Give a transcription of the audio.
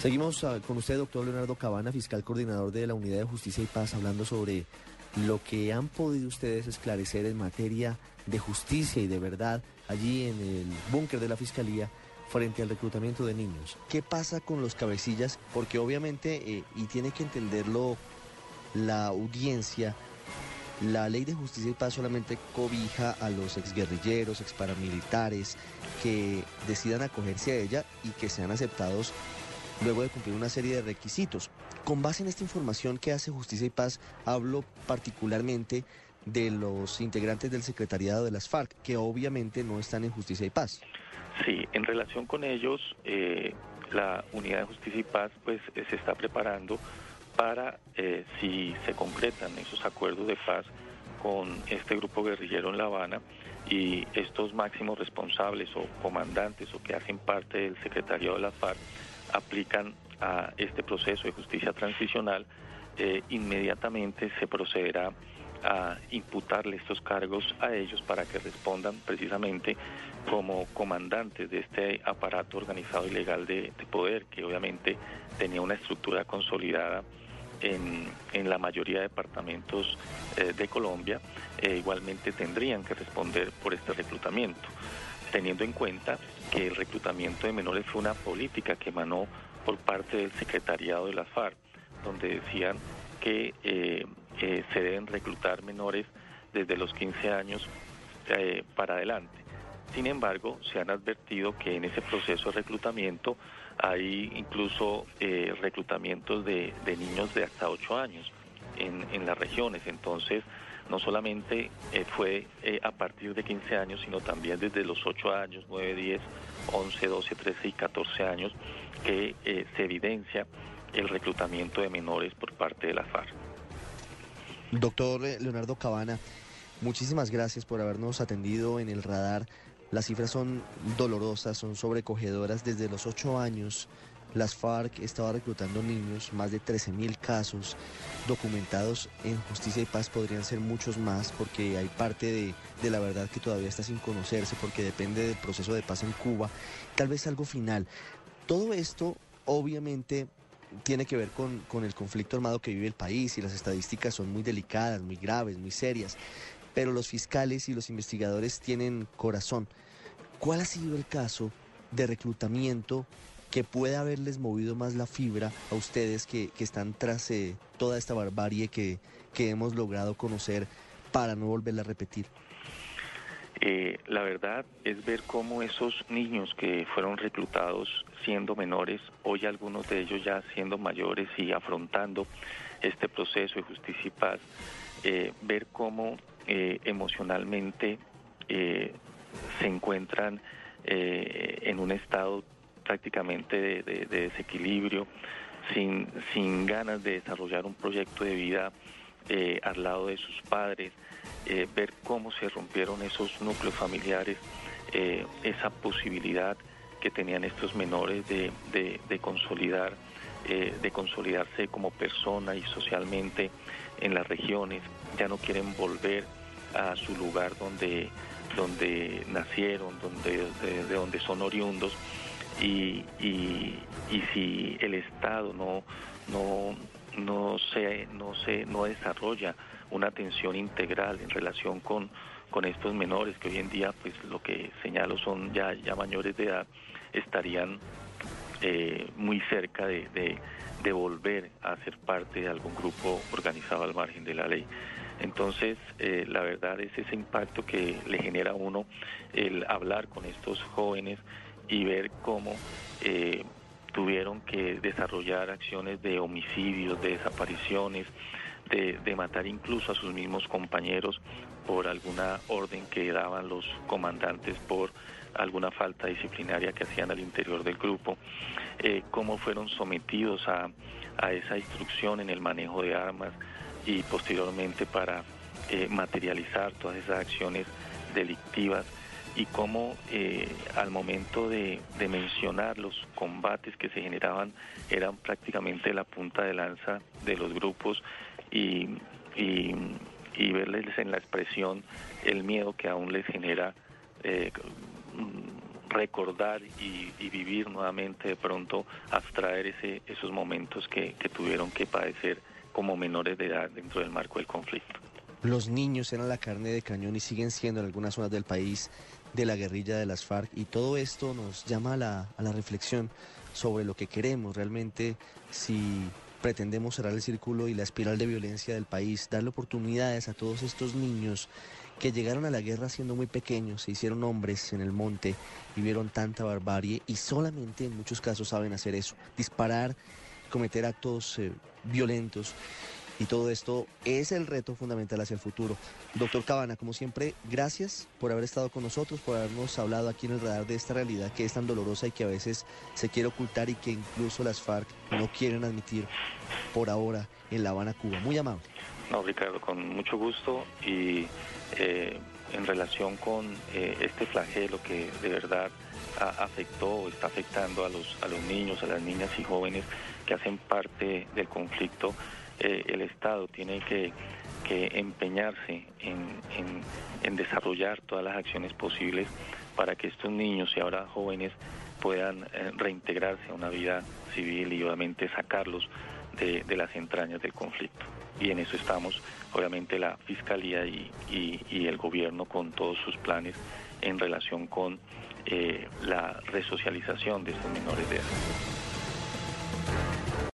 Seguimos ah, con usted, doctor Leonardo Cabana, fiscal coordinador de la Unidad de Justicia y Paz, hablando sobre lo que han podido ustedes esclarecer en materia de justicia y de verdad allí en el búnker de la Fiscalía frente al reclutamiento de niños. ¿Qué pasa con los cabecillas? Porque obviamente, eh, y tiene que entenderlo la audiencia, la ley de justicia y paz solamente cobija a los exguerrilleros, exparamilitares que decidan acogerse a ella y que sean aceptados luego de cumplir una serie de requisitos. Con base en esta información que hace Justicia y Paz, hablo particularmente de los integrantes del secretariado de las FARC, que obviamente no están en Justicia y Paz. Sí, en relación con ellos, eh, la Unidad de Justicia y Paz pues eh, se está preparando para, eh, si se concretan esos acuerdos de paz con este grupo guerrillero en La Habana y estos máximos responsables o comandantes o que hacen parte del secretariado de la FARC aplican a este proceso de justicia transicional, inmediatamente se procederá a imputarle estos cargos a ellos para que respondan precisamente como comandantes de este aparato organizado y legal de, poder que obviamente tenía una estructura consolidada en, en la mayoría de departamentos eh, de Colombia, e igualmente tendrían que responder por este reclutamiento, teniendo en cuenta que el reclutamiento de menores fue una política que emanó por parte del secretariado de la FARC, donde decían que eh, eh, se deben reclutar menores desde los 15 años eh, para adelante. Sin embargo, se han advertido que en ese proceso de reclutamiento hay incluso reclutamientos de, niños de hasta 8 años en, las regiones. Entonces, no solamente fue a partir de 15 años, sino también desde los 8 años, 9, 10, 11, 12, 13 y 14 años que se evidencia el reclutamiento de menores por parte de la FARC. Doctor Leonardo Cabana, muchísimas gracias por habernos atendido en el radar. Las cifras son dolorosas, son sobrecogedoras. Desde los ocho años, las FARC estaba reclutando niños, más de 13 mil casos documentados en Justicia y Paz. Podrían ser muchos más porque hay parte de, de la verdad que todavía está sin conocerse, porque depende del proceso de paz en Cuba. Tal vez algo final. Todo esto, obviamente, tiene que ver con, con, el conflicto armado que vive el país y las estadísticas son muy delicadas, muy graves, muy serias, pero los fiscales y los investigadores tienen corazón. ¿Cuál ha sido el caso de reclutamiento que puede haberles movido más la fibra a ustedes que, que están tras eh, toda esta barbarie que, que hemos logrado conocer para no volverla a repetir? Eh, la verdad es ver cómo esos niños que fueron reclutados siendo menores, hoy algunos de ellos ya siendo mayores y afrontando este proceso de justicia y paz, eh, ver cómo emocionalmente se encuentran en un estado prácticamente de, desequilibrio, sin, sin ganas de desarrollar un proyecto de vida al lado de sus padres, eh, ver cómo se rompieron esos núcleos familiares, eh, esa posibilidad que tenían estos menores de, consolidar, eh, de consolidarse como persona y socialmente en las regiones, ya no quieren volver a su lugar donde, donde nacieron, donde, de, donde son oriundos. Y, y, si el Estado no, no, no, se, no, se, no desarrolla una atención integral en relación con, con estos menores que hoy en día, pues lo que señalo son ya, ya mayores de edad, estarían eh, muy cerca de, de, volver a ser parte de algún grupo organizado al margen de la ley. Entonces, eh, la verdad es ese impacto que le genera a uno el hablar con estos jóvenes y ver cómo eh, tuvieron que desarrollar acciones de homicidios, de desapariciones, de, matar incluso a sus mismos compañeros por alguna orden que daban los comandantes por alguna falta disciplinaria que hacían al interior del grupo, eh, cómo fueron sometidos a, esa instrucción en el manejo de armas y posteriormente para eh, materializar todas esas acciones delictivas y cómo eh, al momento de, mencionar los combates que se generaban eran prácticamente la punta de lanza de los grupos y, verles en la expresión el miedo que aún les genera eh, recordar y, vivir nuevamente de pronto, abstraer esos momentos que tuvieron que padecer como menores de edad dentro del marco del conflicto. Los niños eran la carne de cañón y siguen siendo en algunas zonas del país de la guerrilla de las FARC. Y todo esto nos llama a la, a la reflexión sobre lo que queremos realmente si pretendemos cerrar el círculo y la espiral de violencia del país, darle oportunidades a todos estos niños que llegaron a la guerra siendo muy pequeños, se hicieron hombres en el monte y vieron tanta barbarie y solamente en muchos casos saben hacer eso, disparar, cometer actos eh, violentos y todo esto es el reto fundamental hacia el futuro. Doctor Cabana, como siempre, gracias por haber estado con nosotros, por habernos hablado aquí en el radar de esta realidad que es tan dolorosa y que a veces se quiere ocultar y que incluso las FARC no quieren admitir por ahora en La Habana, Cuba. Muy amable. No, Ricardo, con mucho gusto y eh, en relación con eh, este flagelo que de verdad afectó está afectando a los, a los niños, a las niñas y jóvenes que hacen parte del conflicto, eh, el Estado tiene que, empeñarse en, desarrollar todas las acciones posibles para que estos niños y ahora jóvenes puedan eh, reintegrarse a una vida civil y obviamente sacarlos de, las entrañas del conflicto. Y en eso estamos, obviamente, la Fiscalía y, el Gobierno con todos sus planes en relación con eh, la resocialización de estos menores de edad.